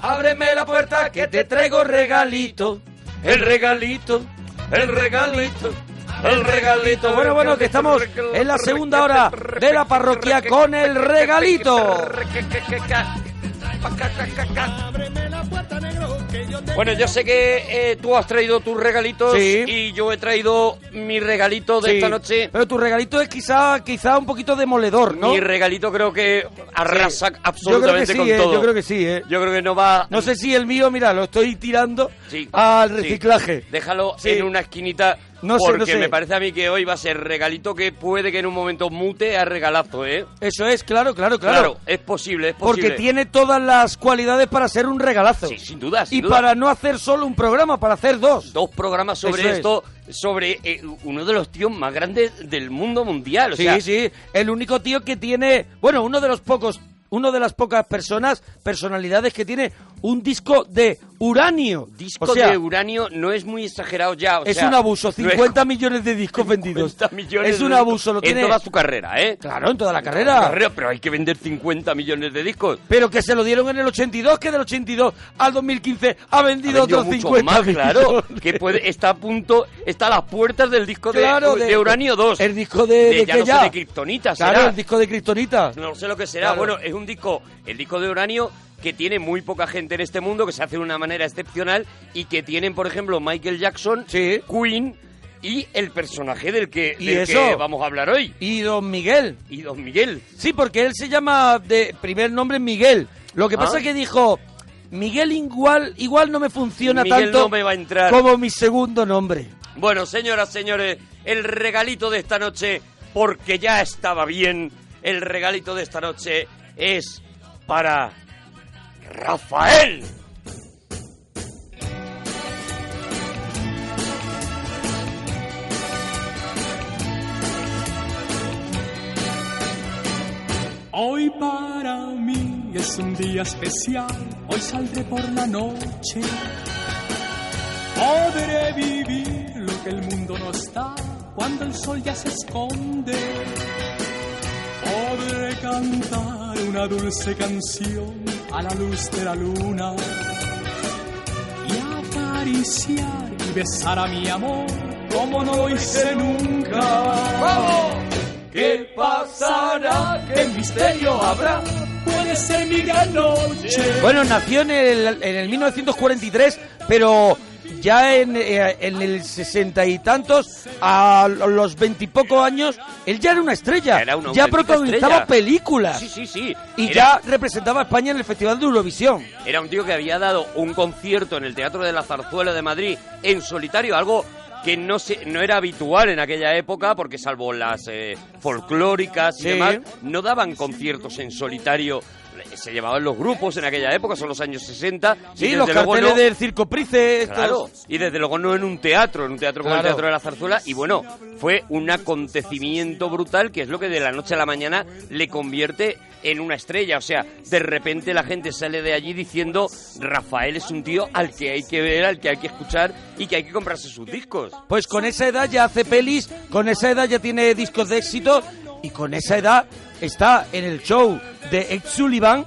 Ábreme la puerta que te traigo regalito. El regalito, el regalito. El regalito. Bueno, bueno, que estamos en la segunda hora de la parroquia con el regalito. Bueno, yo sé que eh, tú has traído tus regalitos Sí. y yo he traído mi regalito de Sí, esta noche. Pero tu regalito es quizá, quizá un poquito demoledor, ¿no? Mi regalito creo que arrasa Sí. Absolutamente con eh, todo. yo creo que sí, ¿eh? Yo creo que no va. No sé si el mío, mira, lo estoy tirando Sí, al reciclaje. Déjalo en una esquinita. No sé, porque no sé. me parece a mí que hoy va a ser regalito que puede que en un momento mute a regalazo, ¿eh? Eso es, claro, claro, claro. Claro, es posible, es posible. Porque tiene todas las cualidades para ser un regalazo. Sí, sin duda, sin y duda. para no hacer solo un programa, para hacer dos. Dos programas sobre Eso es. esto, sobre eh, uno de los tíos más grandes del mundo mundial. O sí, sea, sí. El único tío que tiene, bueno, uno de los pocos, uno de las pocas personas, personalidades que tiene un disco de uranio. disco o sea, de uranio no es muy exagerado ya. o es sea, un abuso. no es 50 millones de discos vendidos. 50 millones es un abuso. Lo en tiene. toda su carrera, ¿eh? Claro, en toda la En toda carrera. la carrera, pero hay que vender 50 millones de discos. Pero que se lo dieron en el 82, que del 82 al 2015 ha vendido, Ha vendido otros mucho 50 más, claro, millones. que puede, está a punto, está a las puertas del disco de, Claro, de, Uranio 2. El disco de, de, ya sé, de Kryptonita, Claro, será. el disco de Kryptonita. No sé lo que será. Claro. Bueno, es un disco, el disco de Uranio que tiene muy poca gente en este mundo, que se hace de una manera excepcional y que tienen, por ejemplo, Michael Jackson, Sí. Queen y el personaje del que, Y del eso. que vamos a hablar hoy. Y Don Miguel. Y Don Miguel. Sí, porque él se llama de primer nombre Miguel. Lo que Ah. pasa es que dijo, Miguel igual, igual no me funciona Miguel tanto no me va a entrar. como mi segundo nombre. Bueno, señoras, señores, el regalito de esta noche, porque ya estaba bien, el regalito de esta noche es para Rafael. Hoy para mí es un día especial, hoy saldré por la noche. Podré vivir lo que el mundo no está cuando el sol ya se esconde. Podré cantar una dulce canción a la luz de la luna y acariciar y besar a mi amor como no lo hice nunca. ¡Vamos! ¿Qué pasará? ¿Qué misterio habrá? Puede ser mi gran noche. Bueno, nació en el, en el 1943, pero ya en, eh, en el sesenta y tantos, a los veintipocos años, él ya era una estrella. Era una ya protagonizaba estrella. películas. Sí, sí, sí. Y Era- ya representaba a España en el Festival de Eurovisión. Era un tío que había dado un concierto en el Teatro de la Zarzuela de Madrid en solitario, algo que no se, no era habitual en aquella época, porque salvo las eh, folclóricas y Sí. demás, no daban conciertos en solitario. Se llevaban los grupos en aquella época, son los años 60. y Sí, los carteles no- del Circo Price. estos- Claro, y desde luego no en un teatro, en un teatro como el. Teatro de la Zarzuela. Y bueno, fue un acontecimiento brutal que es lo que de la noche a la mañana le convierte en una estrella. O sea, de repente la gente sale de allí diciendo, Rafael es un tío al que hay que ver, al que hay que escuchar y que hay que comprarse sus discos. Pues con esa edad ya hace pelis, con esa edad ya tiene discos de éxito y con esa edad está en el show de Ed Sullivan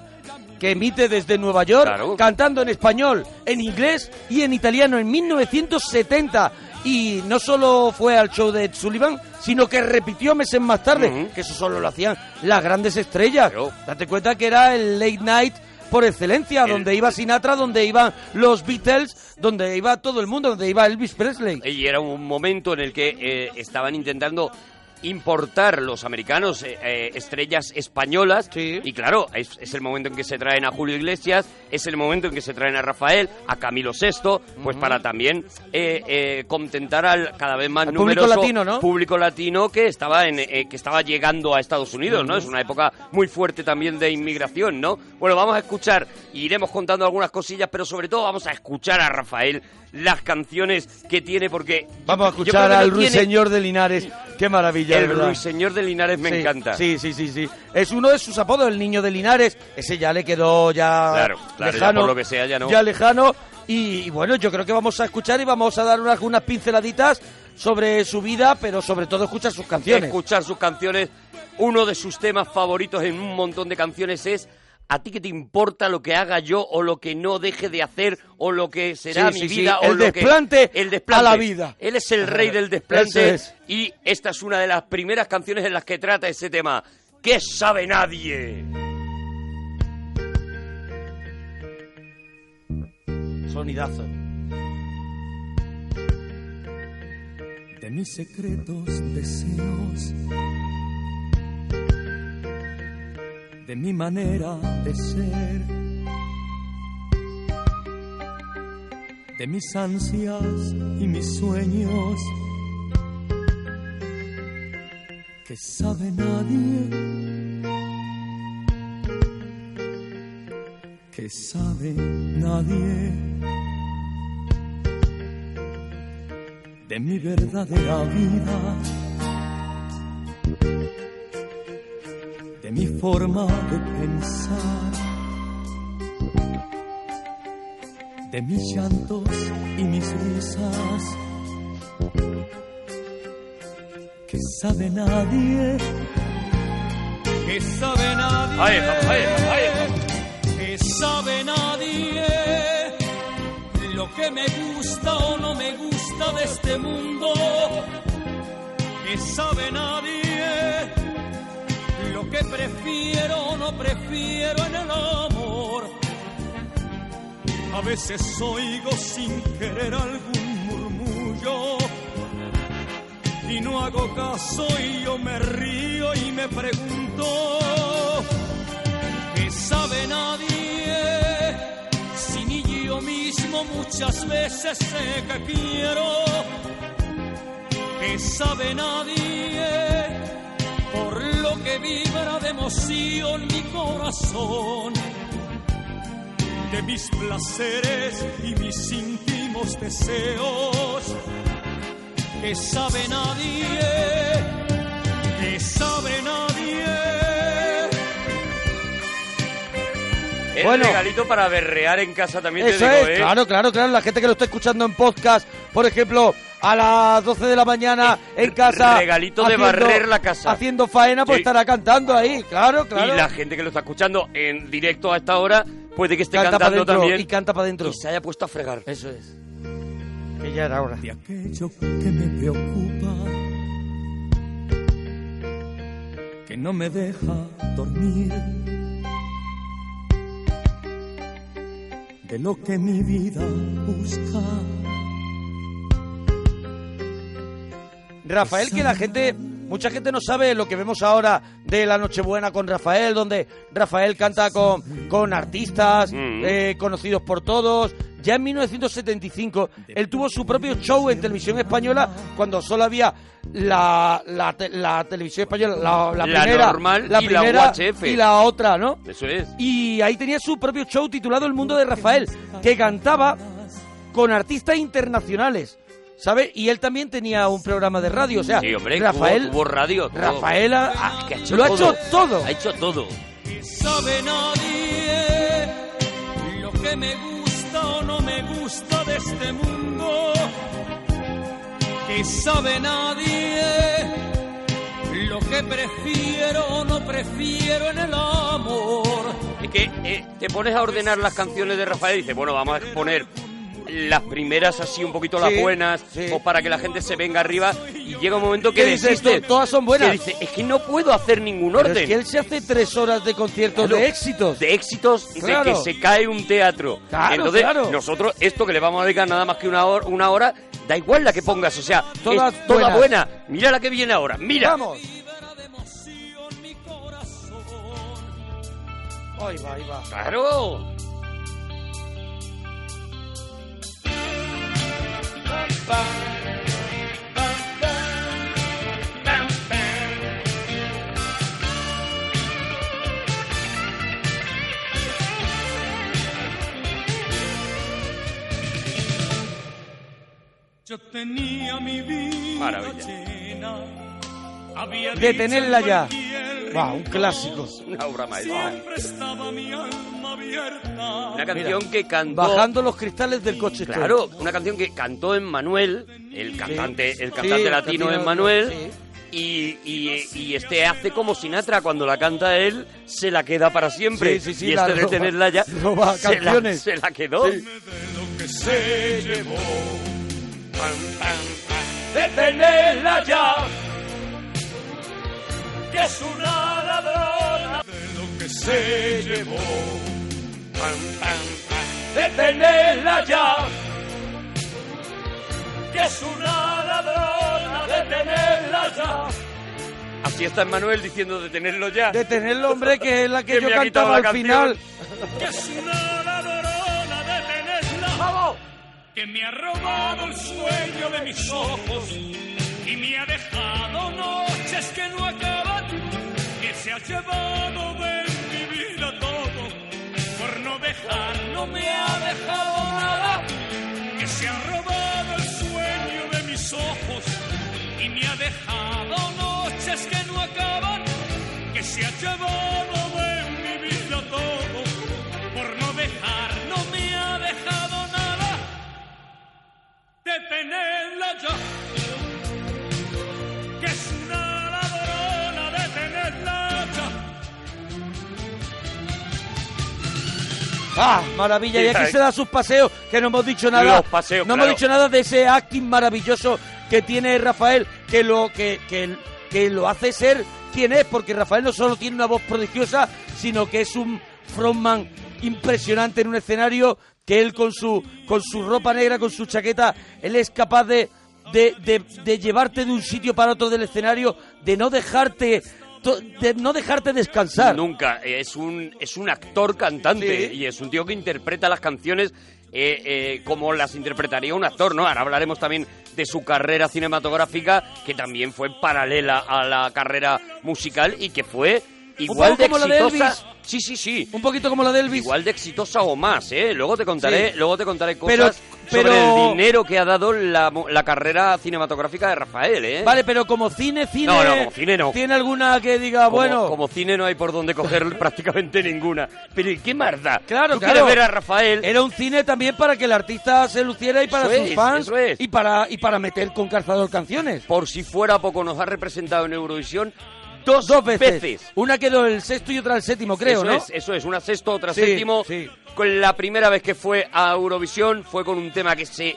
que emite desde Nueva York Claro. cantando en español, en inglés y en italiano en 1970 y no solo fue al show de Ed Sullivan, sino que repitió meses más tarde, que eso solo lo hacían las grandes estrellas. Date cuenta que era el late night por excelencia, El- donde iba Sinatra, donde iban los Beatles, donde iba todo el mundo, donde iba Elvis Presley. Y era un momento en el que eh, estaban intentando importar los americanos eh, eh, estrellas españolas Sí. y claro es, es el momento en que se traen a Julio Iglesias es el momento en que se traen a Rafael a Camilo VI pues para también eh, contentar al cada vez más Al público numeroso latino, ¿no? público latino que estaba en que estaba llegando a Estados Unidos no es una época muy fuerte también de inmigración no bueno vamos a escuchar iremos contando algunas cosillas pero sobre todo vamos a escuchar a Rafael las canciones que tiene porque Vamos a escuchar al tiene- ruiseñor de Linares. Qué maravilla, el ruiseñor de Linares me Sí, encanta. Sí, sí, sí, sí. Es uno de sus apodos, el niño de Linares. Ese ya le quedó ya Claro, claro, ya lejano. por lo que sea ya no. Ya lejano. Y, y bueno, yo creo que vamos a escuchar y vamos a dar unas, unas pinceladitas sobre su vida, pero sobre todo escuchar sus canciones. Escuchar sus canciones. Uno de sus temas favoritos en un montón de canciones es ¿A ti qué te importa lo que haga yo o lo que no deje de hacer o lo que será Sí, mi sí, sí, vida o el lo desplante que el desplante a la vida. Él es el rey del desplante es. y esta es una de las primeras canciones en las que trata ese tema. ¿Qué sabe nadie? Sonidazo. de mis secretos deseos, de mi manera de ser, de mis ansias y mis sueños, que sabe nadie, que sabe nadie. de mi verdadera vida, de mi forma de pensar, de mis llantos y mis risas, que sabe nadie, que sabe nadie, Ahí que sabe nadie lo que me gusta o no me gusta de este mundo, que sabe nadie que prefiero no prefiero en el amor. A veces oigo sin querer algún murmullo y no hago caso y yo me río y me pregunto, ¿qué sabe nadie? Si ni yo mismo muchas veces sé que quiero, que sabe nadie vibra de emoción mi corazón, de mis placeres y mis íntimos deseos, que sabe nadie, que sabe nadie. Es Bueno. regalito para berrear en casa también Eso te digo, es, ¿eh? claro, claro, claro. La gente que lo está escuchando en podcast, por ejemplo, a las 12 de la mañana en casa. regalito de barrer la casa. Haciendo faena, pues Sí. estará cantando ahí, claro, claro. Y la gente que lo está escuchando en directo a esta hora puede que esté canta cantando adentro también y canta para adentro. y se haya puesto a fregar. Eso es. Que ya era hora. de aquello que me preocupa, que no me deja dormir, de lo que mi vida busca. Rafael, que la gente, mucha gente no sabe lo que vemos ahora de la Nochebuena con Rafael, donde Rafael canta con, con artistas Mm. eh, conocidos por todos. Ya en 1975 él tuvo su propio show en televisión española cuando solo había la, la, te- la televisión española, la, primera, normal y la primera UHF. y la otra, ¿no? Eso es. Y ahí tenía su propio show titulado El Mundo de Rafael, que cantaba con artistas internacionales, ¿sabe? Y él también tenía un programa de radio, o sea, Sí, hombre, Rafael, tuvo, tuvo radio. todo. Rafael ha- Ah, que ha hecho lo ha todo. hecho todo. Ha hecho todo. que sabe nadie lo que me gusta o no me gusta de este mundo, que sabe nadie lo que prefiero o no prefiero en el amor. Es que eh, te pones a ordenar las canciones de Rafael y dices, bueno, vamos a poner las primeras así un poquito las Sí, buenas sí. o para que la gente se venga arriba y llega un momento que ¿Qué dices? Todas son buenas. Que dice, es que no puedo hacer ningún Pero orden. es que él se hace tres horas de conciertos Claro, de éxitos. De éxitos de Claro. que se cae un teatro. Claro, Entonces, nosotros, esto que le vamos a dedicar nada más que una hora, una hora, da igual la que pongas, o sea, Todas es toda buenas. buena. Mira la que viene ahora, mira. Vamos. De. Ahí va, ahí va. Claro. Yo tenía mi vida Maravilla. llena. Detenerla ya. Va, un clásico. Una obra maestra. Una canción que cantó... Bajando los cristales del coche. estoy. Claro, una canción que cantó en Manuel, el cantante, el cantante Sí, latino latino, en Manuel, sí. y, y- y este hace como Sinatra, cuando la canta él, se la queda para siempre. Sí, sí, sí, y este de roba- tenerla ya, roba se, la, canciones. se la quedó. Sí. ¡Detenerla ya! Que es una ladrona. De lo que se llevó. ¡Detenerla ya! Que es una ladrona. Detenerla ya. Así está Manuel diciendo detenerlo ya. Detenerlo, hombre, que es la que, Que yo me ha quitado cantaba al canción. final. Que es una ladrona. Detenerla. ¡Vamos! que me ha robado el sueño de mis ojos y me ha dejado noches que no acaban, que se ha llevado de mi vida todo, por no dejar no me ha dejado nada, que se ha robado el sueño de mis ojos y me ha dejado noches que no acaban, que se ha llevado de mi vida todo, por no dejar no me ha dejado nada detenerla ya. Que es una ladrona, detenerla ya. ¡Ah, maravilla! Y aquí se da sus paseos, que no hemos dicho nada. Los paseos, no claro. hemos dicho nada de ese acting maravilloso que tiene Rafael, que lo, que, que, que lo hace ser quien es, porque Rafael no solo tiene una voz prodigiosa, sino que es un frontman impresionante en un escenario, que él con su, con su ropa negra, con su chaqueta, él es capaz de, de, de, de llevarte de un sitio para otro del escenario, de no dejarte... De no dejarte descansar. Nunca. Es un, es un actor cantante Sí. y es un tío que interpreta las canciones eh, eh, como las interpretaría un actor, ¿no? Ahora hablaremos también de su carrera cinematográfica, que también fue paralela a la carrera musical y que fue igual de como la de exitosa. Elvis. Sí, sí, sí. Un poquito como la de Elvis. Igual de exitosa o más, ¿eh? Luego te contaré, Sí. luego te contaré Pero- cosas sobre el dinero que ha dado la, la carrera cinematográfica de Rafael, ¿eh? Vale, pero como cine, cine. No, no, como cine no. ¿Tiene alguna que diga, Como- bueno. como cine no hay por donde coger prácticamente ninguna. Pero ¿y qué más da? Claro, ¿Tú claro. ver a Rafael? Era un cine también para que el artista se luciera y para Eso sus es, fans es. y para y para meter con calzador canciones. Por si fuera poco, nos ha representado en Eurovisión dos, Dos veces. Una quedó el sexto y otra el séptimo, creo, eso ¿no? es, eso es, una sexta, otra Sí, séptimo. sí. Con la primera vez que fue a Eurovisión fue con un tema que se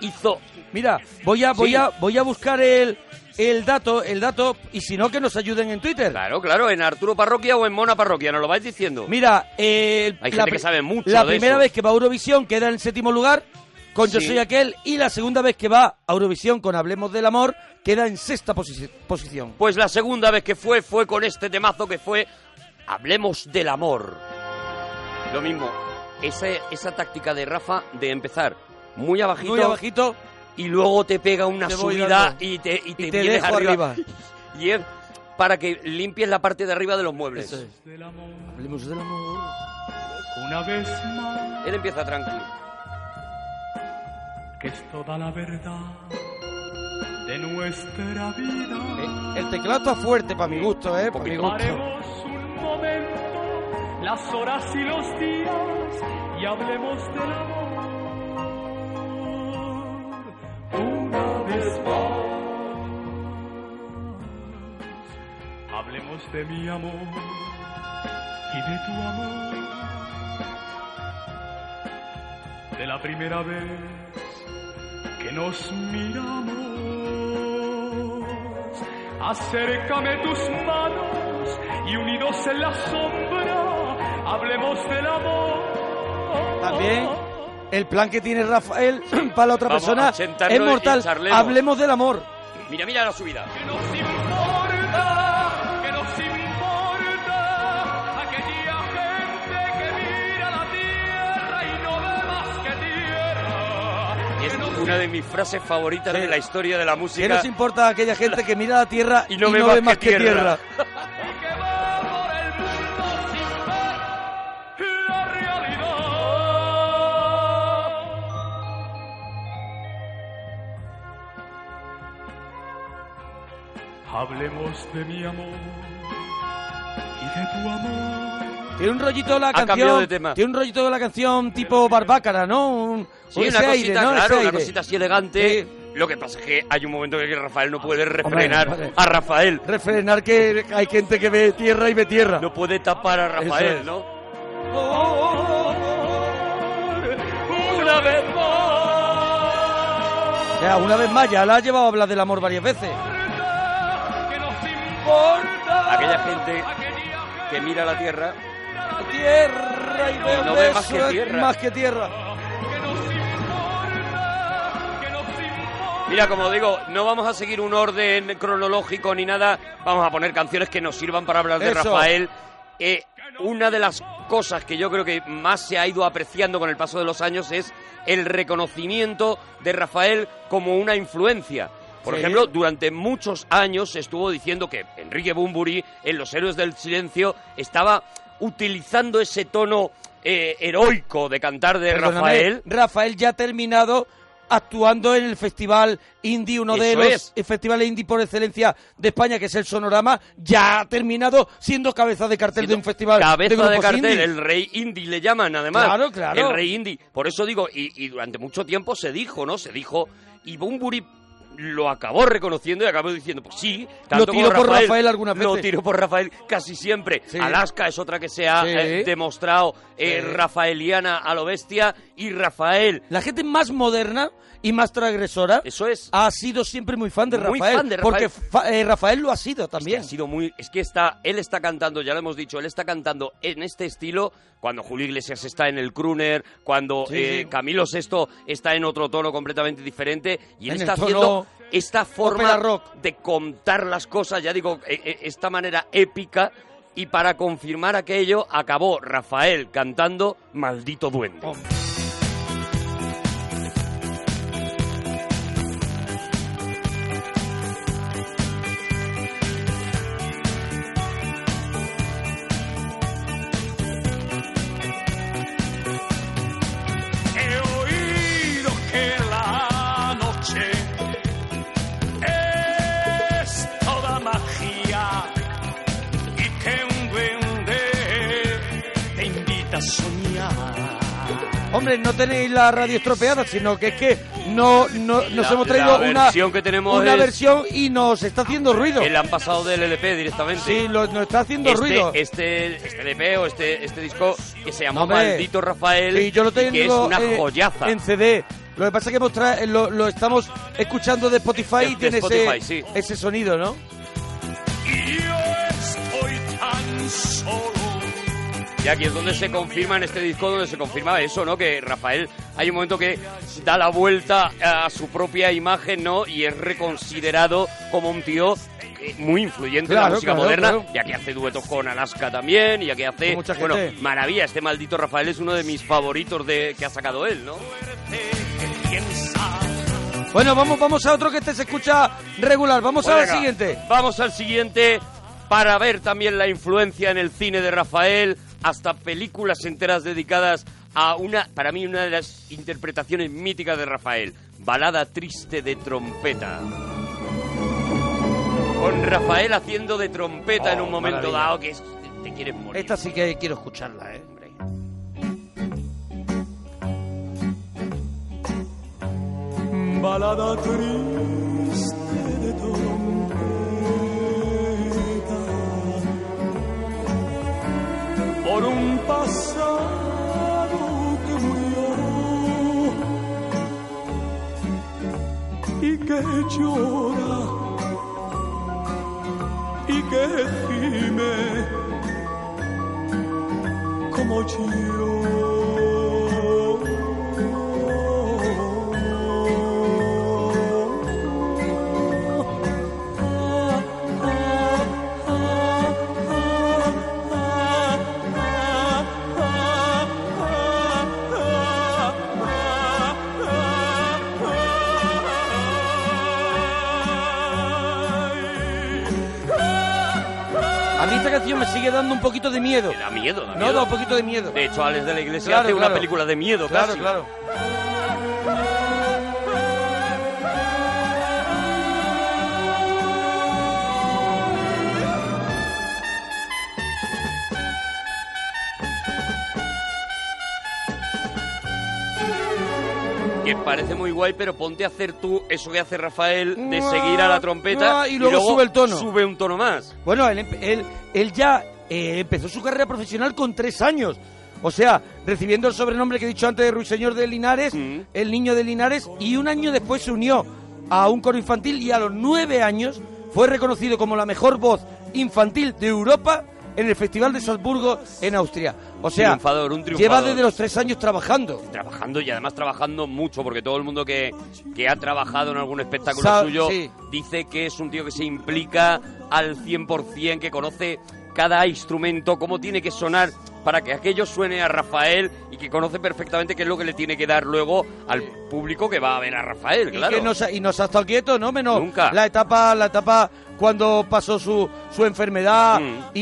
hizo Mira, voy a voy Sí. a voy a buscar el el dato, el dato y si no que nos ayuden en Twitter. Claro, claro, en Arturo Parroquia o en Mona Parroquia, nos lo vais diciendo. Mira, eh, Hay la gente que pri- sabe mucho La de primera eso. vez que va a Eurovisión queda en el séptimo lugar con Yo Sí. soy aquel y la segunda vez que va a Eurovisión con Hablemos del amor queda en sexta posi- posición. Pues la segunda vez que fue fue con este temazo que fue Hablemos del amor. Lo mismo, esa, esa táctica de Rafa de empezar muy abajito, Muy abajito y luego te pega una Te subida y te, y te, y te dejo arriba. Y es para que limpies la parte de arriba de los muebles. Es. Hablemos del amor. una vez más, Él empieza tranquilo. Que es toda la verdad de nuestra vida. Eh, El teclado está fuerte para mi gusto, eh, para mi gusto. Un momento las horas y los días y hablemos del amor. Una vez más. Hablemos de mi amor y de tu amor. De la primera vez que nos miramos. Acércame tus manos y unidos en la sombra, hablemos del amor. También el plan que tiene Rafael para la otra Vamos persona es mortal. Hablemos del amor. Mira, mira la subida. Una de mis frases favoritas de la historia de la ¿Qué música. nos importa a aquella gente que mira la tierra Y no ve más que tierra. y que va por el mundo sin ver la realidad. Hablemos de mi amor y de tu amor. Tiene un rollito de la Ha canción. cambiado de tema. Tiene un rollito de la canción tipo Barbácara, ¿no? Un, Sí, un una cosita, aire, ¿no? claro, una cosita así elegante. Sí. Lo que pasa es que hay un momento que Rafael no puede refrenar hombre. a Rafael. Refrenar que hay gente que ve tierra y ve tierra. No puede tapar a Rafael, es. ¿no? Una vez más. Ya, una vez más, ya la ha llevado a hablar del amor varias veces. Aquella gente que mira la tierra Tierra y no ve más que tierra. Más que tierra. Mira, como digo, no vamos a seguir un orden cronológico ni nada. Vamos a poner canciones que nos sirvan para hablar de Eso. Rafael. Eh, una de las cosas que yo creo que más se ha ido apreciando con el paso de los años es el reconocimiento de Rafael como una influencia. Por Sí. ejemplo, durante muchos años se estuvo diciendo que Enrique Bumburi en Los Héroes del Silencio estaba utilizando ese tono eh, heroico de cantar de Perdóname, Rafael. Rafael ya ha terminado actuando en el Festival Indie, uno de los es. festivales indie por excelencia de España, que es el Sonorama, ya ha terminado siendo cabeza de cartel de un festival Cabeza de, cartel, indie. el rey indie le llaman además. Claro, claro. El rey indie. Por eso digo, y, y durante mucho tiempo se dijo, ¿no? Se dijo, y Bumburi lo acabó reconociendo y acabó diciendo, pues sí, tanto tiró como por Rafael algunas Lo veces. tiró por Rafael casi siempre. Sí. Alaska es otra que se ha Sí. eh, demostrado eh, Sí. rafaeliana a lo bestia y Rafael. La gente más moderna y más transgresora Eso es. ha sido siempre muy fan de Muy Rafael. fan de Rafael. Porque eh, Rafael lo ha sido Es que también. ha sido muy. Es que está. Él está cantando, ya lo hemos dicho, él está cantando en este estilo cuando Julio Iglesias está en el crooner, cuando Sí, eh, sí. Camilo VI está en otro tono completamente diferente y él En está haciendo esta forma rock. de contar las cosas, ya digo, eh, eh, esta manera épica. Y para confirmar aquello, acabó Rafael cantando Maldito Duende. Oh. Hombre, no tenéis la radio estropeada, sino que es que no, no- nos La- hemos traído la una, versión que tenemos una es- versión y nos está haciendo ruido. Que le han pasado del LP directamente. Sí, lo- nos está haciendo este, ruido. Este, este LP o este, este disco que se llama Hombre. Maldito Rafael. Sí, yo lo y tengo que es una eh, joyaza. en CD. Lo que pasa es que hemos tra- lo, lo estamos escuchando de Spotify De- y tiene Spotify, ese, sí. ese sonido, ¿no? Y yo estoy tan solo. Y aquí es donde se confirma en este disco, donde se confirma eso, ¿no? Que Rafael hay un momento que da la vuelta a su propia imagen, ¿no? Y es reconsiderado como un tío muy influyente en Claro, la música claro, moderna. claro. Y aquí hace duetos con Alaska también. Y aquí hace. Mucha bueno, gente. maravilla. Este maldito Rafael es uno de mis favoritos de que ha sacado él, ¿no? Bueno, vamos, vamos a otro que este se escucha regular. Vamos Pues al siguiente. Vamos al siguiente para ver también la influencia en el cine de Rafael, hasta películas enteras dedicadas a una, para mí, una de las interpretaciones míticas de Rafael, Balada Triste de Trompeta. Con Rafael haciendo de trompeta Oh, en un momento maravilla. dado que es, te quieres morir. Esta sí que quiero escucharla, ¿eh? hombre. Balada triste por un pasado que murió. Y que llora. Y que gime. Como A me sigue dando un poquito de miedo. Que da miedo, da No, miedo. da un poquito de miedo. De hecho, Alex de la Iglesia Claro, hace claro. una película de miedo Claro, casi. claro. Que parece muy guay, pero ponte a hacer tú eso que hace Rafael de seguir a la trompeta y luego sube el tono. Sube un tono más. Bueno, él, él, él ya eh, empezó su carrera profesional con tres años. O sea, recibiendo el sobrenombre que he dicho antes de Ruiseñor de Linares, Mm. el niño de Linares, y un año después se unió a un coro infantil y a los nueve años fue reconocido como la mejor voz infantil de Europa en el Festival de Salzburgo en Austria. O sea, Triunfador, un lleva triunfador. desde los tres años trabajando. Trabajando y además trabajando mucho, porque todo el mundo que, que ha trabajado en algún espectáculo Sa- suyo sí. dice que es un tío que se implica al 100%, que conoce cada instrumento, cómo tiene que sonar para que aquello suene a Rafael y que conoce perfectamente qué es lo que le tiene que dar luego al público que va a ver a Rafael, Y claro. que no se, y no se ha estado quieto, ¿no? Menos Nunca. la etapa, la etapa cuando pasó su, su enfermedad Mm. y,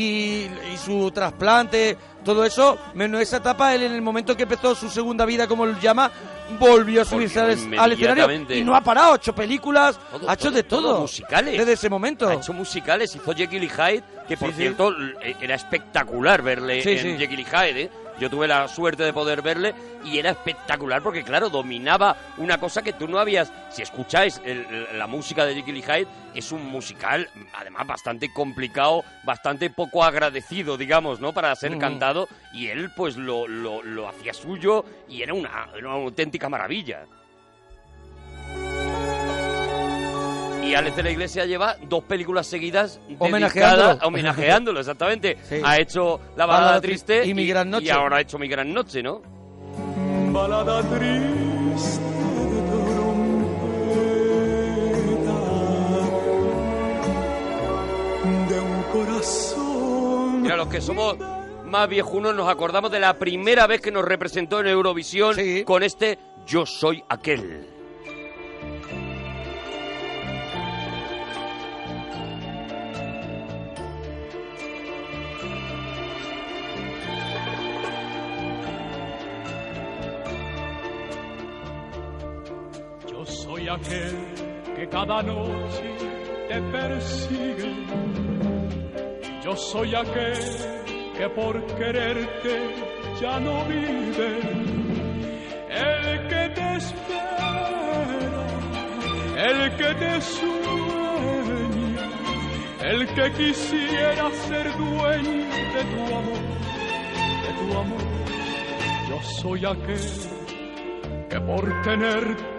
y su trasplante, todo eso, menos esa etapa, él en el momento que empezó su segunda vida, como él llama, volvió a subirse al, al escenario y no ha parado, ha hecho películas, Todo, ha hecho todo, de todo. todo, musicales. Desde ese momento. Ha hecho musicales, hizo Jekyll y Hyde, que por Sí, cierto eh, era espectacular verle Sí, en. Jekyll y Hyde. ¿eh? Yo tuve la suerte de poder verle y era espectacular porque, claro, dominaba una cosa que tú no habías. Si escucháis el- la música de Jekyll y Hyde, es un musical, además, bastante complicado, bastante poco agradecido, digamos, ¿no? Para ser cantado y él, pues, lo, lo- lo hacía suyo y era una, era una auténtica maravilla. Y Alex de la Iglesia lleva dos películas seguidas Homenajeándolo. dedicadas- homenajeándolo, exactamente. Sí. Ha hecho La balada Balada triste y Mi Gran Noche. Y ahora ha hecho Mi Gran Noche, ¿no? balada triste de trompeta de un corazón. Mira, los que somos más viejunos nos acordamos de la primera vez que nos representó en Eurovisión Sí. con este Yo soy aquel. Aquel que cada noche te persigue. Yo soy aquel que por quererte ya no vive. El que te espera, el que te sueña, el que quisiera ser dueño de tu amor, de tu amor. Yo soy aquel que por tenerte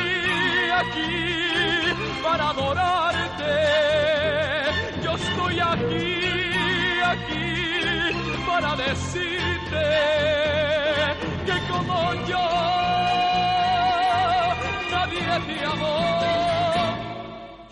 aquí para adorarte. Yo estoy aquí, aquí para decirte que como yo nadie te amó.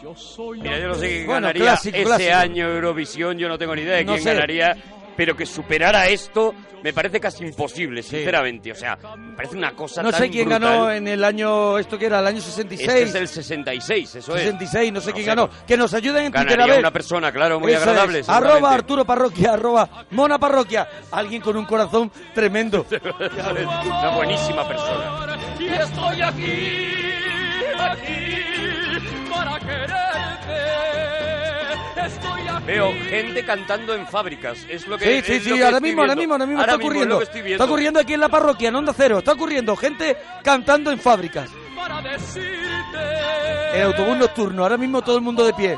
Yo soy Mira, yo no sé quién Bueno, ganaría clásico, ese clásico. año Eurovisión, yo no tengo ni idea de No quién sé. ganaría, pero que superara esto me parece casi imposible, sinceramente. O sea, me parece una cosa No tan sé quién brutal. ganó en el año, esto que era, el año 66. Este es el 66, eso es. 66, no sé No quién sé, ganó. pues, Que nos ayuden en Twitter a Ganaría ver. una persona, claro, muy Eso agradable. es. Arroba. Arturo Parroquia, arroba Mona Parroquia. Alguien con un corazón tremendo. Una buenísima persona. Y estoy aquí, aquí para quererte. Veo gente cantando en fábricas. Es lo que Sí, es sí, lo sí, que ahora mismo, ahora mismo, ahora mismo Ahora está mismo ocurriendo. Está ocurriendo aquí en la parroquia, en Onda Cero. Está ocurriendo gente cantando en fábricas. para decirte. El autobús nocturno, ahora mismo todo el mundo de pie.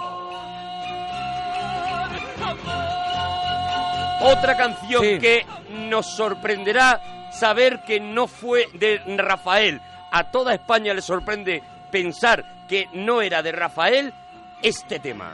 Otra canción Sí. que nos sorprenderá saber que no fue de Rafael. A toda España le sorprende pensar que no era de Rafael este tema.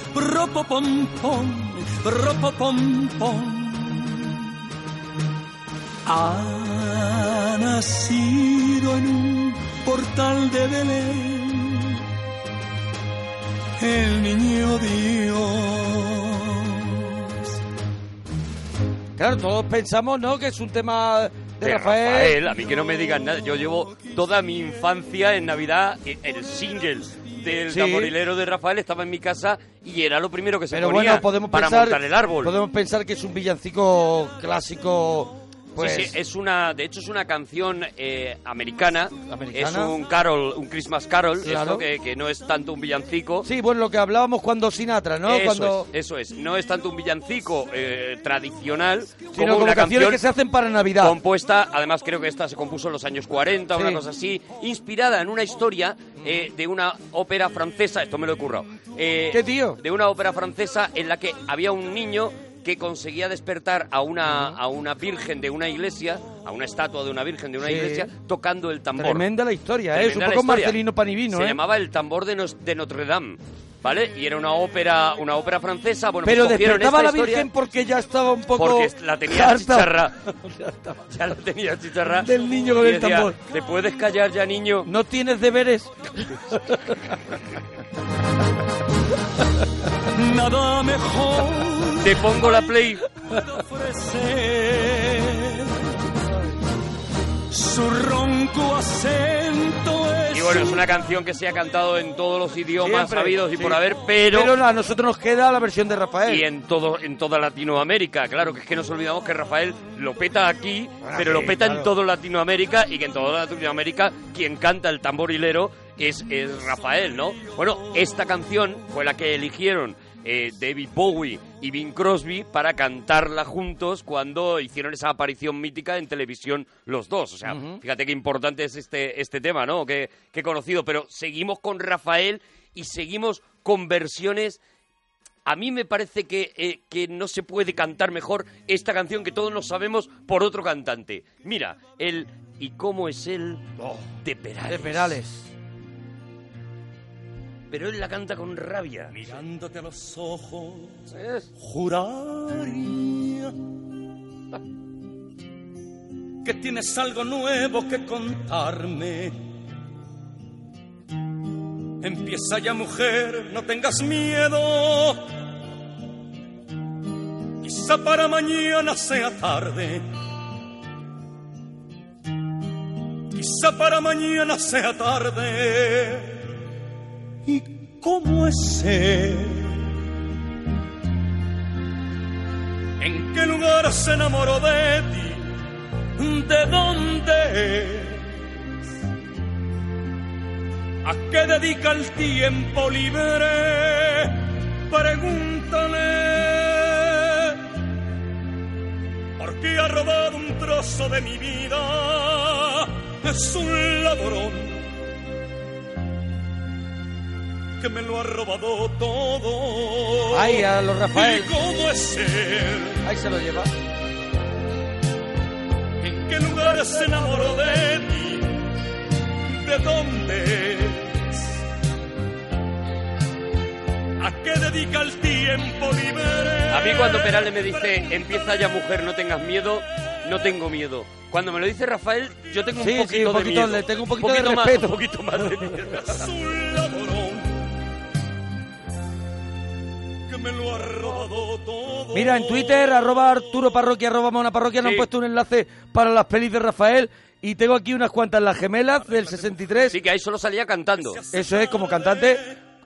Ropo pom pom, ropo pom pom. Ha nacido en un portal de Belén el niño Dios. Claro, todos pensamos, ¿no? Que es un tema de, Rafael. Rafael, a mí que no me digan nada. Yo llevo toda mi infancia en Navidad, el single del Sí. tamborilero de Rafael estaba en mi casa y era lo primero que se Pero ponía bueno, podemos para pensar, montar el árbol. podemos pensar que es un villancico clásico, pues, Sí, sí, es una, de hecho es una canción eh, americana. Americana. Es un carol, un Christmas carol, Claro. esto que, que no es tanto un villancico. Sí, bueno, lo que hablábamos cuando Sinatra, ¿no? Eso cuando es, eso es. No es tanto un villancico eh, tradicional sino como como una canciones canción que se hacen para Navidad. compuesta, además creo que esta se compuso en los años 40, Sí. una cosa así, inspirada en una historia eh, de una ópera francesa, esto me lo he currado. ¿Qué tío? De una ópera francesa en la que había un niño que conseguía despertar a una, a una virgen de una iglesia, a una estatua de una virgen de una Sí. iglesia, tocando el tambor. Tremenda la historia, ¿eh? Es un poco. Marcelino Panivino, Se ¿eh? llamaba El tambor de, Nos- de Notre Dame, ¿vale? Y era una ópera, una ópera francesa. Bueno, Pero pues despertaba a la historia Virgen porque ya estaba un poco... porque la tenía harta chicharra. ya la tenía chicharra. Del niño con el decía, tambor. ¿Te puedes callar ya, niño? ¿No tienes deberes? Nada mejor Te pongo la play. Su ronco acento es. Y bueno, es una canción que se ha cantado en todos los idiomas Siempre, habidos y sí. por haber, pero... Pero a nosotros nos queda la versión de Rafael. Y en todo en toda Latinoamérica, claro, que es que nos olvidamos que Rafael lo peta aquí, pero aquí, lo peta claro. en todo Latinoamérica y que en toda Latinoamérica quien canta el tamborilero es, es Rafael, ¿no? Bueno, esta canción fue la que eligieron eh, David Bowie y Bing Crosby para cantarla juntos cuando hicieron esa aparición mítica en televisión los dos. O sea, fíjate qué importante es este, este tema, ¿no? Qué, qué conocido. Pero seguimos con Rafael y seguimos con versiones a mí me parece que, eh, que no se puede cantar mejor esta canción que todos nos sabemos por otro cantante. Mira, el ¿Y cómo es él? de Perales. De Perales. Pero él la canta con rabia. Mirándote a los ojos, juraría que tienes algo nuevo que contarme. Empieza ya, mujer, no tengas miedo. Quizá para mañana sea tarde. Quizá para mañana sea tarde. ¿Y cómo es él? ¿En qué lugar se enamoró de ti? ¿De dónde? ¿A qué dedica el tiempo libre? Pregúntale. ¿Por qué ha robado un trozo de mi vida? Es un ladrón que me lo ha robado todo. Ay, a los Rafael. ¿Y cómo es él? Ahí se lo lleva. ¿En qué lugar se enamoró de ti? ¿De dónde es? ¿A qué dedica el tiempo libre? A mí cuando Perales me dice, empieza ya mujer, no tengas miedo, no tengo miedo. Cuando me lo dice Rafael, yo tengo Sí, un sí, poquito un de poquito, miedo. le tengo un poquito de más, respeto. Un poquito más de miedo. me lo ha robado todo. Mira, en Twitter, arroba Arturo Parroquia, arroba Mona Parroquia, nos han Sí. puesto un enlace para las pelis de Rafael. Y tengo aquí unas cuantas, las gemelas del 63. Sí, que ahí solo salía cantando. Eso es, como cantante.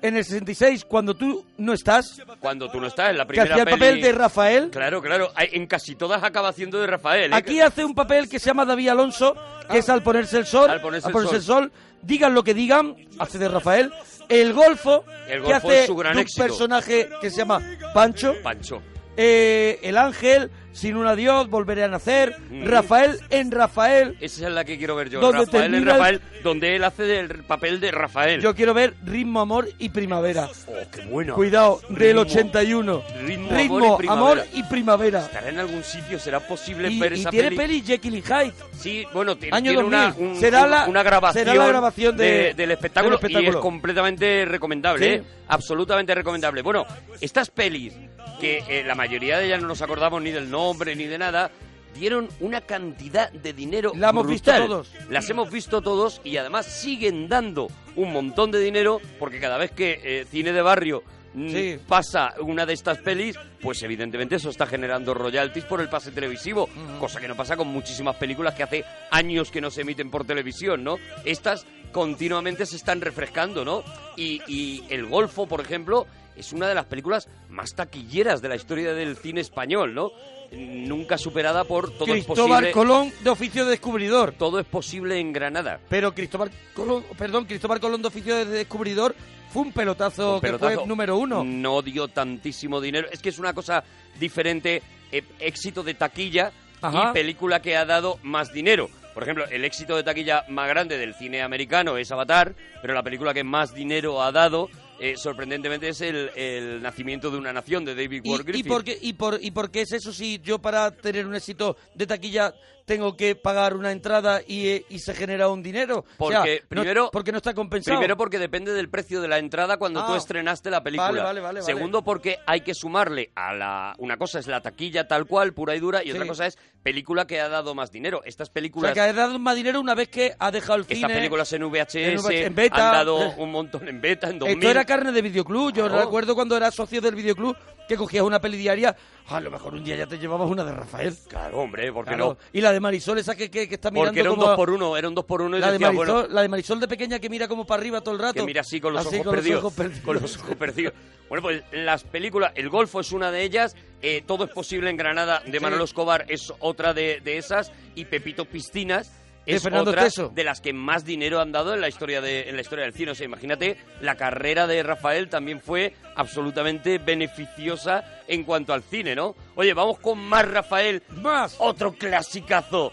En el 66, cuando tú no estás, Cuando tú no estás en la que primera hacía el peli- papel de Rafael. Claro, claro. En casi todas acaba haciendo de Rafael. ¿eh? Aquí hace un papel que se llama David Alonso, que es al ponerse el sol. Al ponerse el el sol. Digan lo que digan, hace de Rafael. El Golfo, El que hace es su gran un éxito. personaje que se llama Pancho. Pancho. eh, El Ángel, Sin un adiós, Volveré a nacer. Rafael en Rafael. Esa es la que quiero ver yo. Donde Rafael en el- Rafael, donde él hace del papel de Rafael. Yo quiero ver Ritmo, Amor y Primavera. Oh, qué bueno. Cuidado, del Ritmo, 81. Ritmo, Ritmo, amor y primavera. amor y primavera. ¿Estará en algún sitio? ¿Será posible Y, ver y esa tiene peli? peli Jekyll y Hyde. Sí, bueno, tiene, Año tiene una, 2000. un- Será la- una grabación, será la grabación de- del, espectáculo del y es completamente recomendable, Sí. ¿eh? absolutamente recomendable. Bueno, estas pelis, que eh, la mayoría de ellas no nos acordamos ni del nombre ni de nada, dieron una cantidad de dinero La hemos visto todos. Las hemos visto todos y además siguen dando un montón de dinero porque cada vez que eh, cine de barrio Sí. pasa una de estas pelis, pues evidentemente eso está generando royalties por el pase televisivo, cosa que no pasa con muchísimas películas que hace años que no se emiten por televisión, ¿no? Estas continuamente se están refrescando, ¿no? Y, y El Golfo, por ejemplo, es una de las películas más taquilleras de la historia del cine español, ¿no? Nunca superada por todo es Cristóbal posible. Colón de oficio de descubridor. Todo es posible en Granada. Pero Cristóbal Colón, perdón, Cristóbal Colón de oficio de descubridor fue un pelotazo, Un que pelotazo. fue número uno. No dio tantísimo dinero. Es que es una cosa diferente. eh, éxito de taquilla Ajá. y película que ha dado más dinero. Por ejemplo, el éxito de taquilla más grande del cine americano es Avatar, pero la película que más dinero ha dado, eh, sorprendentemente, es el, el Nacimiento de una Nación de David ¿Y, Ward y Griffith. por qué, y, por, ¿Y por qué es eso si yo para tener un éxito de taquilla tengo que pagar una entrada y, eh, y se genera un dinero? O sea, Porque no- primero- porque no está compensado. Primero porque depende del precio de la entrada cuando Ah. tú estrenaste la película. Vale, vale, vale, vale. Segundo porque hay que sumarle a la... Una cosa es la taquilla tal cual, pura y dura, y otra cosa es película que ha dado más dinero. Estas o películas... sea, que ha dado más dinero una vez que ha dejado el cine. Estas películas en VHS en VHS, en beta. han dado un montón en beta, en 2000. Esto era carne de videoclub. Yo recuerdo cuando era socio del videoclub que cogías una peli diaria. A lo mejor un día ya te llevabas una de Rafael. Claro, hombre, ¿por qué Claro. no? Y la de Marisol, esa que, que, que está mirando Porque era un como... 2 por 1 era un 2 por 1 y la, de Marisol, bueno, la de Marisol de pequeña que mira como para arriba todo el rato. que mira así con los, Así, ojos, con perdidos, Los ojos perdidos. Con los ojos perdidos. Bueno, pues las películas, El Golfo es una de ellas, eh, Todo es posible en Granada de Sí. Manolo Escobar es otra de, de esas, y Pepito Piscinas es Fernando otra Teso. de las que más dinero han dado en la historia de en la historia del cine. O sea, imagínate, la carrera de Rafael también fue absolutamente beneficiosa en cuanto al cine, ¿no? Oye, vamos con más Rafael, Más. otro clasicazo.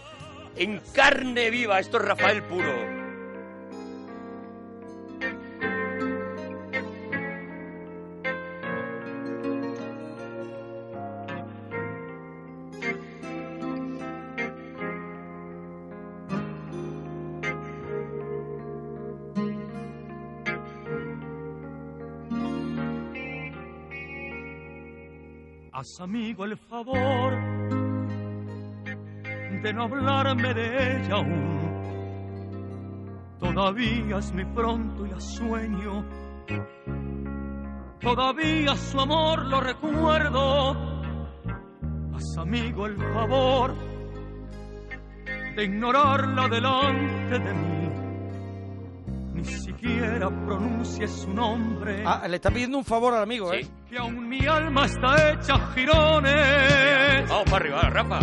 En carne viva, esto es Rafael puro. Haz amigo el favor de no hablarme de ella aún. Todavía es mi pronto y a sueño. Todavía su amor lo recuerdo. Haz amigo el favor de ignorarla delante de mí. Ni siquiera pronuncie su nombre. Ah, le está pidiendo un favor al amigo, ¿eh? Que aún mi alma está hecha jirones. Vamos para arriba, Rafa.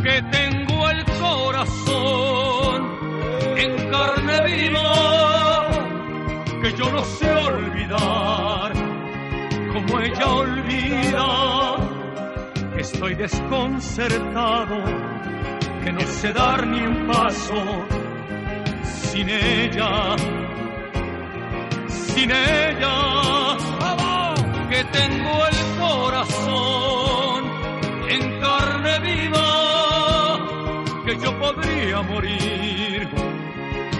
que tengo el corazón en carne viva, que yo no sé olvidar como ella olvida, que estoy desconcertado, que no sé dar ni un paso sin ella, sin ella, tengo el corazón en carne viva, que yo podría morir,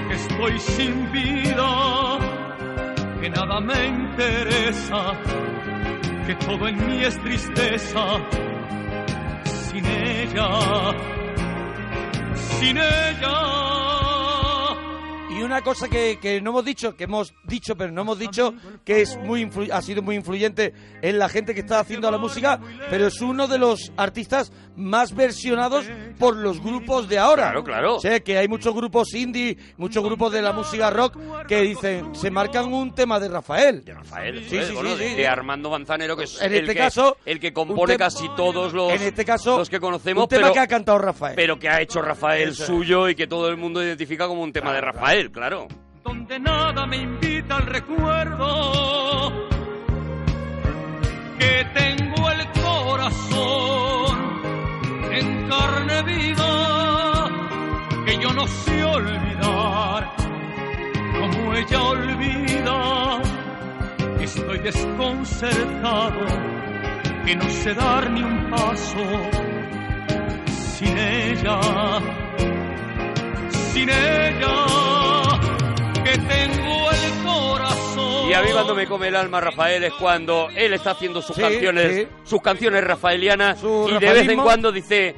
que estoy sin vida, que nada me interesa, que todo en mí es tristeza, sin ella, sin ella. Una cosa que, que no hemos dicho, que hemos dicho pero no hemos dicho, que es muy influ- ha sido muy influyente en la gente que está haciendo la música, pero es uno de los artistas más versionados por los grupos de ahora. Claro, claro. Sé que hay muchos grupos indie, muchos grupos de la música rock que dicen, se marcan un tema de Rafael. De Rafael, Sí, ¿eh? sí, Bueno, sí, de, Armando Manzanero, que es En el, este que, caso, el que compone casi todos los, en este caso, los que conocemos, un tema pero, que ha cantado Rafael. pero que ha hecho Rafael Eso suyo y que todo el mundo identifica como un tema de Rafael, claro. donde nada me invita al recuerdo que tengo el corazón en carne viva que yo no sé olvidar como ella olvida. Estoy desconcertado que no sé dar ni un paso sin ella, sin ella Y a mí cuando me come el alma Rafael es cuando él está haciendo sus Sí, canciones, sí. sus canciones rafaelianas Su y de vez en cuando dice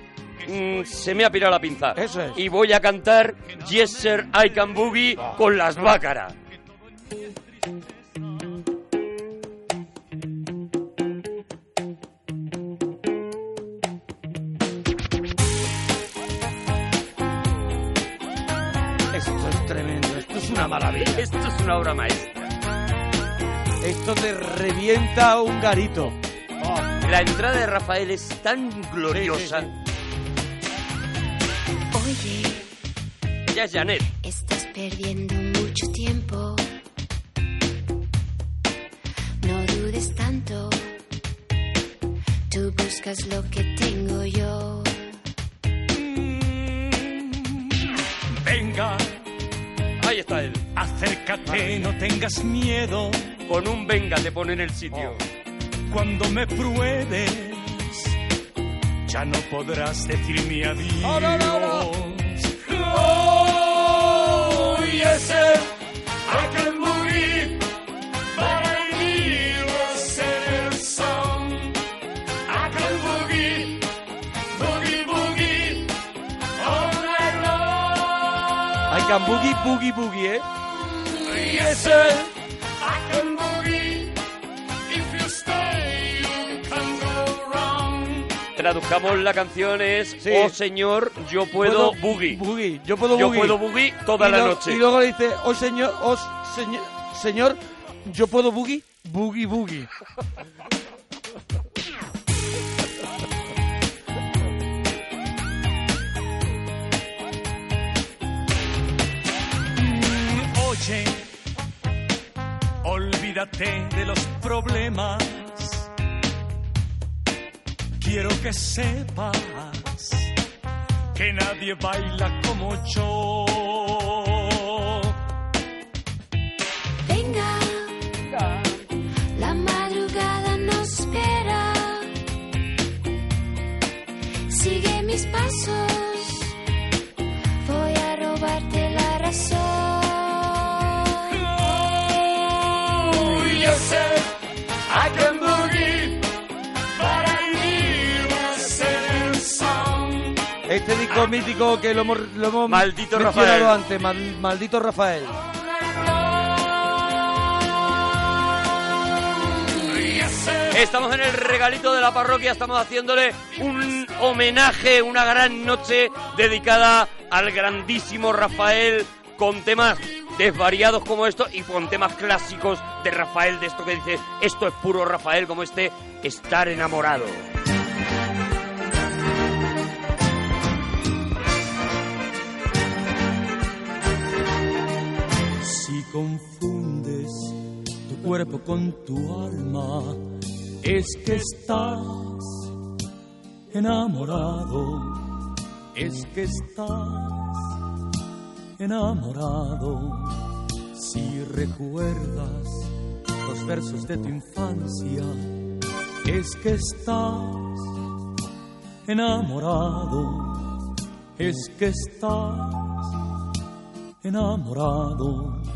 "Mm, se me ha pirado la pinza Eso es. y voy a cantar Yes Sir I Can Boogie con las bácaras. Esto es tremendo, esto es una maravilla. Esto es una obra maestra. Esto te revienta un garito. La entrada de Rafael es tan gloriosa. Oye, Ya es Janet. estás perdiendo mucho tiempo. No dudes tanto. Tú buscas lo que tengo yo. Venga, Ahí está él. acércate, no tengas miedo. Con un venga te pone en el sitio. Cuando me pruebes, ya no podrás decirme adiós. Oh, yes, all night long. Hay can boogie, boogie, boogie, ¿eh? Yes, sir, Traduzcamos la canción es Sí. Oh señor, yo puedo, boogie. Boogie, yo puedo Yo boogie. puedo boogie toda Y la lo- noche. Y luego le dice, oh señor, oh señor, señor, yo puedo boogie, boogie, boogie. Oye, olvídate de los problemas. Quiero que sepas que nadie baila como yo. Venga, la madrugada nos espera. Sigue mis pasos, Este disco mítico que lo hemos, lo hemos Maldito mencionado Rafael. antes, mal- maldito Rafael. Estamos en el regalito de la parroquia, estamos haciéndole un homenaje, una gran noche dedicada al grandísimo Rafael con temas desvariados como esto y con temas clásicos de Rafael, de esto que dice, esto es puro Rafael, como este, estar enamorado. Confundes tu cuerpo con tu alma, es que estás enamorado, es que estás enamorado. Si recuerdas los versos de tu infancia, es que estás enamorado, es que estás enamorado.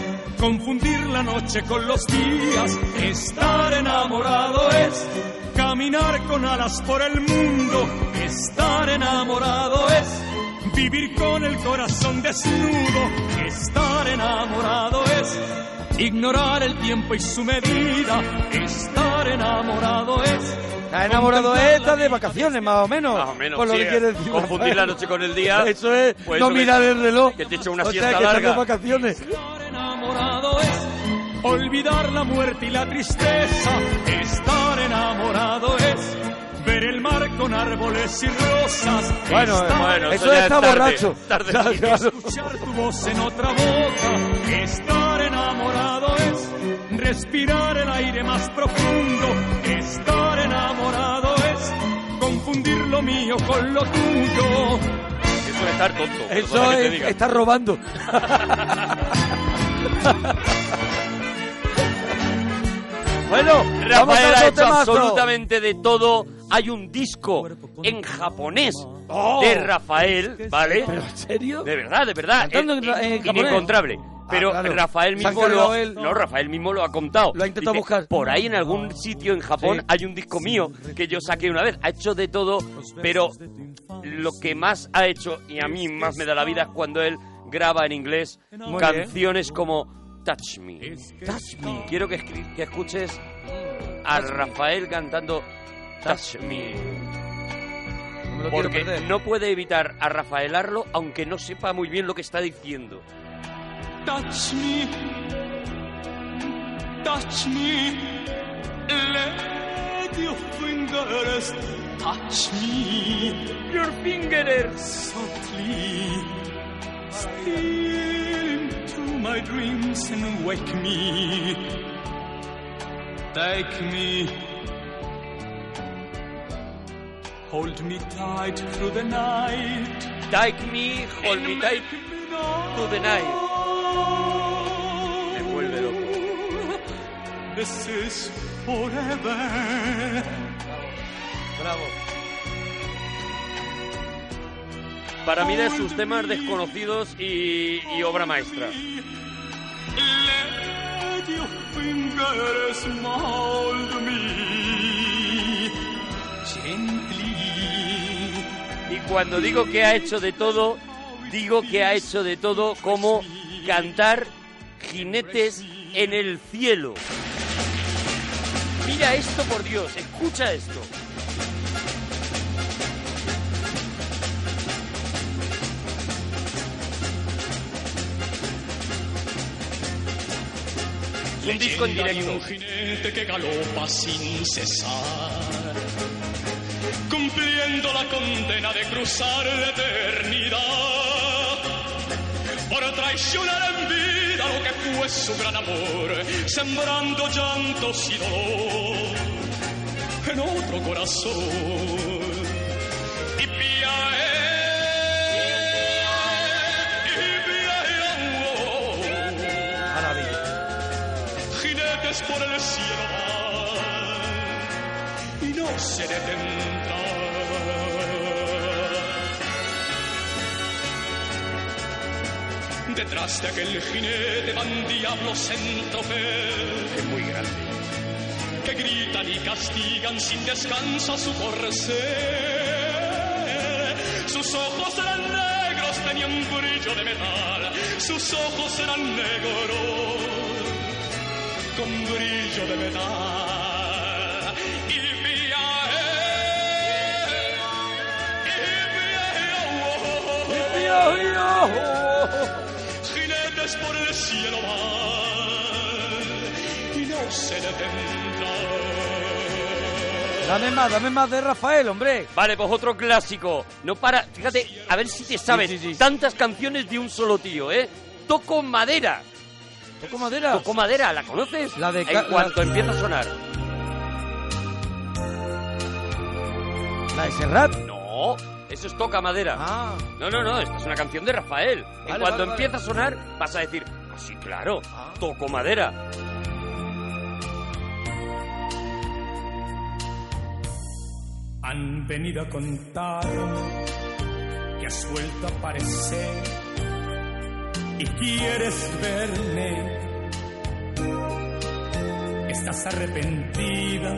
confundir la noche con los días. Estar enamorado es caminar con alas por el mundo. Estar enamorado es vivir con el corazón desnudo. Estar enamorado es ignorar el tiempo y su medida. Estar enamorado es Está enamorado contemplar esta de vacaciones, más o menos. Más o menos, Por lo sí, que quiere decir. confundir la noche con el día, Eso es pues no eso que- mirar el reloj. que te echa una o siesta sea, que estás larga. de vacaciones. Estar enamorado es olvidar la muerte y la tristeza. Estar enamorado es ver el mar con árboles y rosas. Bueno, Estar- Bueno, Eso ya está tarde, borracho. tarde. Ya, claro. escuchar tu voz en otra boca. Estar enamorado es respirar el aire más profundo. Estar enamorado es confundir lo mío con lo tuyo. Eso es estar tonto. Eso es, está robando. bueno, Rafael a ha hecho temazo. absolutamente de todo. Hay un disco en japonés Oh. de Rafael, ¿vale? ¿Pero en serio? De verdad, de verdad. En en japonés. inencontrable. Pero claro. Rafael mismo lo, él. no, Rafael mismo lo ha contado. Lo ha intentado Dice, buscar. Por ahí en algún sitio en Japón Sí. hay un disco mío que yo saqué una vez. Ha hecho de todo, pero lo que más ha hecho y a mí más me da la vida es cuando él graba en inglés Muy canciones como Touch Me. Touch Me. Quiero que, que escuches a Rafael cantando Touch Me. No Porque no puede evitar a Rafaelarlo aunque no sepa muy bien lo que está diciendo. Touch me, touch me, let your fingers touch me, Your fingers. softly, steal into my dreams and wake me, take me, hold me tight through the night. Take me, hold me tight through the night. Me vuelve loco. This is forever. Bravo. Para mí de sus temas desconocidos y, y obra maestra. Y cuando digo que ha hecho de todo, digo que ha hecho de todo como cantar jinetes en el cielo. Mira esto, por Dios, escucha esto. Un disco en directo. un jinete que galopa sin cesar, cumpliendo la condena de cruzar la eternidad, por traicionar en vida lo que fue su gran amor, sembrando llantos y dolor en otro corazón. Van y no se detendrán. Detrás de aquel jinete van diablos en tropel Es muy grande. que gritan y castigan sin descanso a su corcel. Sus ojos eran negros, tenían brillo de metal, sus ojos eran negros con brillo de metal. Jinetes por el cielo van y no se detendrán. Dame más, dame más de Rafael, hombre. Vale, pues otro clásico. No para, fíjate, a ver si te sabes Sí, sí, sí. tantas canciones de un solo tío, ¿eh? Toco madera. Toco madera. Toco madera, ¿la conoces? La de En cuanto la- empieza a sonar. La de Serrat. No, eso es toca madera. Ah. No, no, no, esta es una canción de Rafael. En Vale, cuanto vale, empieza a sonar, vas a decir, "Ah, sí, claro, Ah. toco madera. Han venido a contar que has vuelto a aparecer y quieres verme. Estás arrepentida,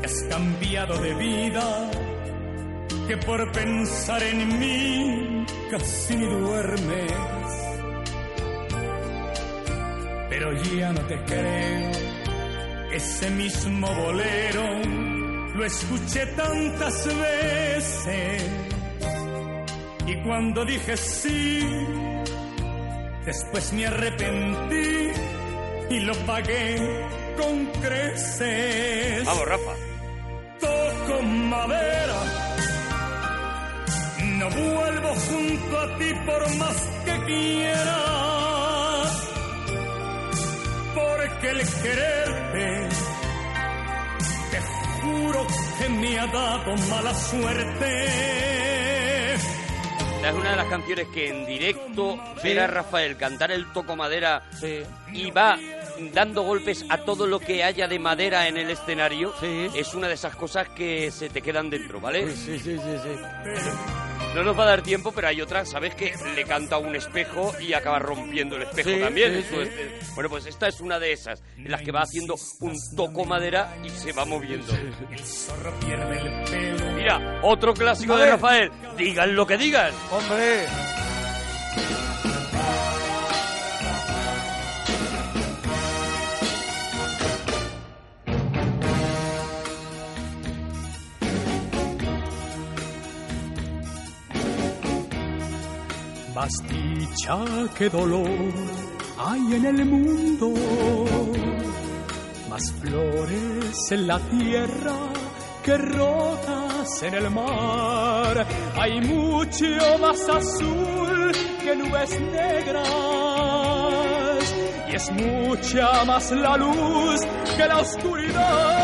que has cambiado de vida, que por pensar en mí casi ni duermes. Pero ya no te creo, ese mismo bolero Lo escuché tantas veces y cuando dije sí, después me arrepentí y lo pagué con creces. Vamos, Rafa. Toco madera, vuelvo junto a ti por más que quiera, porque el quererte te juro que me ha dado mala suerte. Esta es una de las canciones que en directo ver a Rafael cantar el toco madera Sí. y va dando golpes a todo lo que haya de madera en el escenario Sí. es una de esas cosas que se te quedan dentro, ¿vale? Sí, sí, sí, sí, sí. No nos va a dar tiempo, pero hay otras, ¿sabes? Que le canta a un espejo y acaba rompiendo el espejo Sí, también. sí, Eso sí. es- bueno, pues esta es una de esas, en las que va haciendo un toco madera y se va moviendo. El zorro pierde el pelo. Mira, otro clásico de. Rafael. Digan lo que digan. Hombre. Más dicha que dolor hay en el mundo, más flores en la tierra que rotas en el mar. Hay mucho más azul que nubes negras y es mucha más la luz que la oscuridad.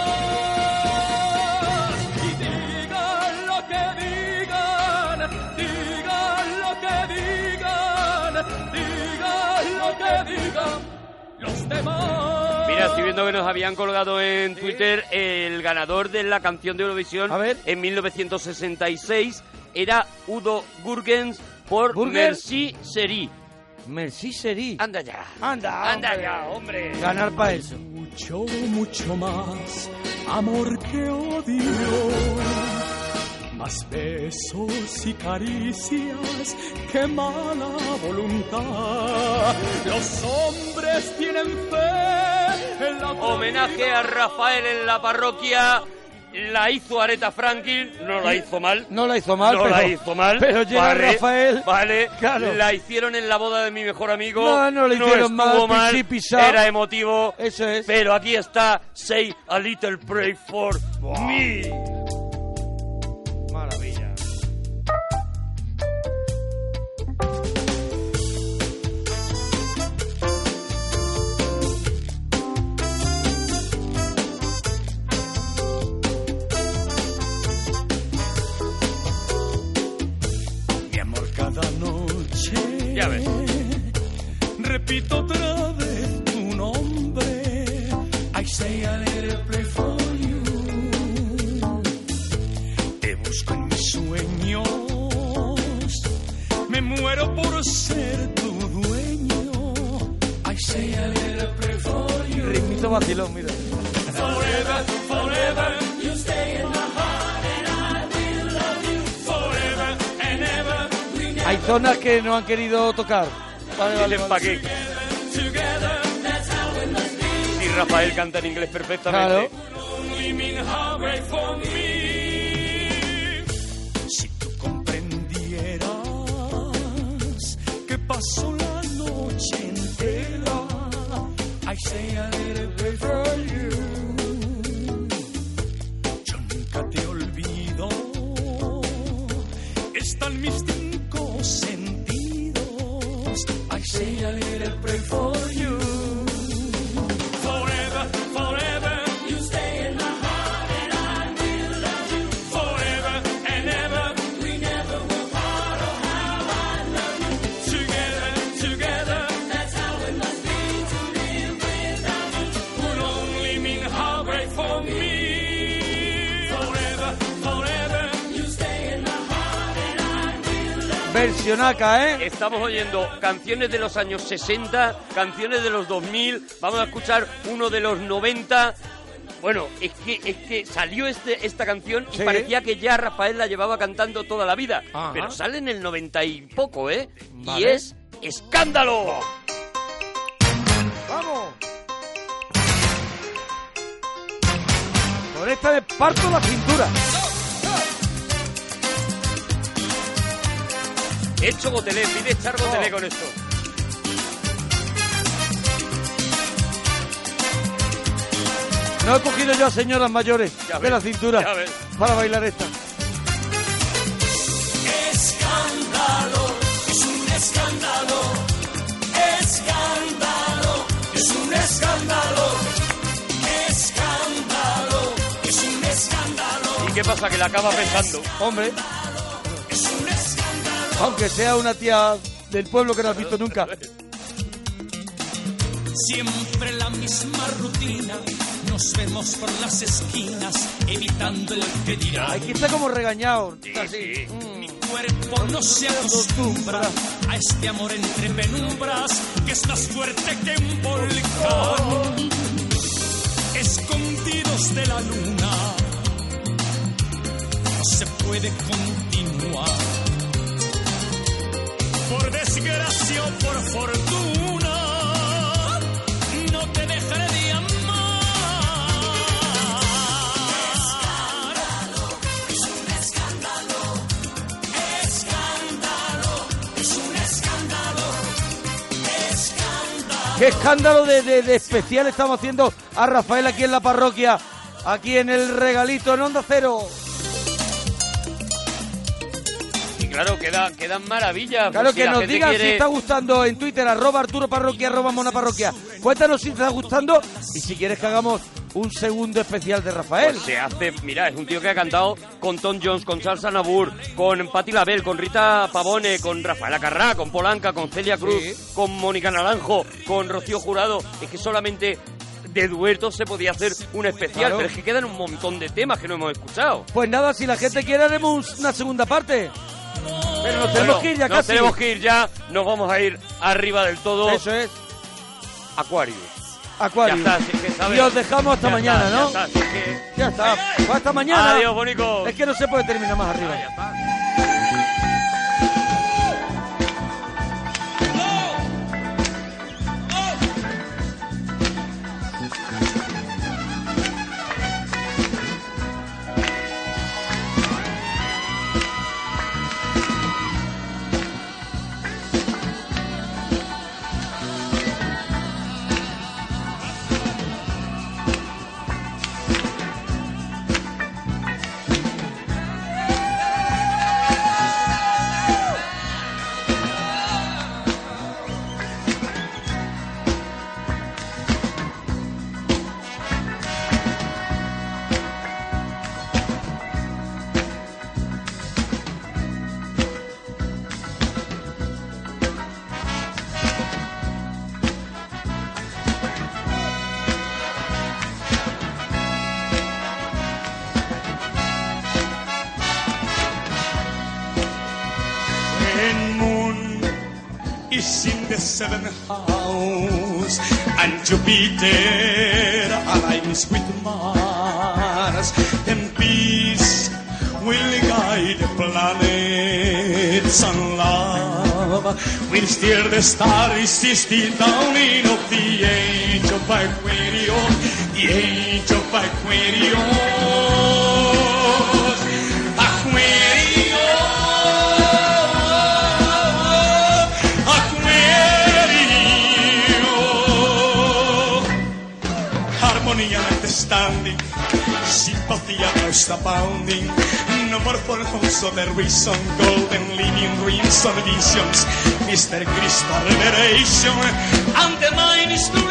Mira, estoy viendo que nos habían colgado en Twitter el ganador de la canción de Eurovisión A ver. en 1966 era Udo Gurgens por ¿Gurgens? Merci Seri. Merci Seri. Anda ya. Anda, Anda hombre. ya, hombre. Ganar para eso. mucho, mucho más amor que odio. Más besos y caricias que mala voluntad. Los hombres tienen fe en la Homenaje a Rafael en la parroquia. La hizo Aretha Franklin, no la hizo mal. No la hizo mal, no pero, la hizo mal. Pero llega Vale, Rafael. Vale, Claro. la hicieron en la boda de mi mejor amigo. No, no la hicieron estuvo mal, mal. pichi, pisá. Era emotivo. Eso es. Pero aquí está Say a Little Pray for Me. Repito otra vez tu nombre. I say a little pray for you. Te busco en mis sueños. Me muero por ser tu dueño. I say a little pray for you. Ritmito vacilón, mira. Forever, forever, you stay in my heart and I will love you forever and ever. Hay zonas que no han querido tocar. Vale, vale, must be. Y Rafael canta en inglés perfectamente. Claro. Si tú comprendieras que pasó la noche entera, I say a little bit for you. Yo nunca te olvido. Están mis cinco say a little pray for Versionaca, ¿eh? Estamos oyendo canciones de los años 60, canciones de los 2000, vamos a escuchar uno de los 90. Bueno, es que, es que salió este, esta canción y Sí. parecía que ya Rafael la llevaba cantando toda la vida. Ajá. Pero sale en el 90 y poco, ¿eh? Y es Escándalo. ¡Vamos! Con esta me parto la cintura. Hecho Gotelé, pide echar Gotelé con esto. No he cogido yo a señoras mayores Ya de ves, la cintura ya ves. para bailar esta. Escándalo, es un escándalo, escándalo, es un escándalo, escándalo, es un escándalo, ¿Y qué pasa? Que la acaba pensando. Hombre. Aunque sea una tía del pueblo que no has visto nunca. Siempre la misma rutina, nos vemos por las esquinas, evitando el que dirá. Aquí está como regañado. Sí, está así. sí. Mm. Mi cuerpo no se acostumbra a este amor entre penumbras que es más fuerte que un volcán. Escondidos de la luna, no se puede continuar. Por desgracia o por fortuna, no te dejaré de amar. Es un escándalo. Escándalo, es un escándalo, escándalo. ¿Qué escándalo de, de- de especial estamos haciendo a Rafael aquí en la parroquia? Aquí en el regalito en Onda Cero. Claro, queda, quedan maravillas. Claro, Pues si que nos digan si quiere- está gustando en Twitter, arroba Arturo Parroquia, arroba Mona Parroquia. Cuéntanos si te está gustando y si quieres que hagamos un segundo especial de Rafael. Pues se hace, mira, es un tío que ha cantado con Tom Jones, con Salsa Nabur, con Patti Label, con Rita Pavone, con Rafael Acarrá, con Polanca, con Celia Cruz, Sí. con Mónica Naranjo, con Rocío Jurado. Es que solamente de duetos se podía hacer un especial, Claro. pero es que quedan un montón de temas que no hemos escuchado. Pues nada, si la gente quiere haremos una segunda parte. Pero nos tenemos Bueno, que ir ya nos casi. tenemos que ir ya, nos vamos a ir arriba del todo. Eso es, Aquarius. Acuario. Ya está, si es que, ¿sabes? y os dejamos hasta Ya mañana, está, ¿no? Ya está, si es que- Ya está. Pues hasta mañana. Adiós, Bonico. Es que no se puede terminar más arriba. Ya está. Seventh house and Jupiter aligns with Mars, then peace will guide the planets and love will steer the stars still down in of the age of Aquarius, the age of Aquarius. And most abounding. No more for homes of the reason, golden living dreams and visions. Mr. Crystal revelation, and the mind is to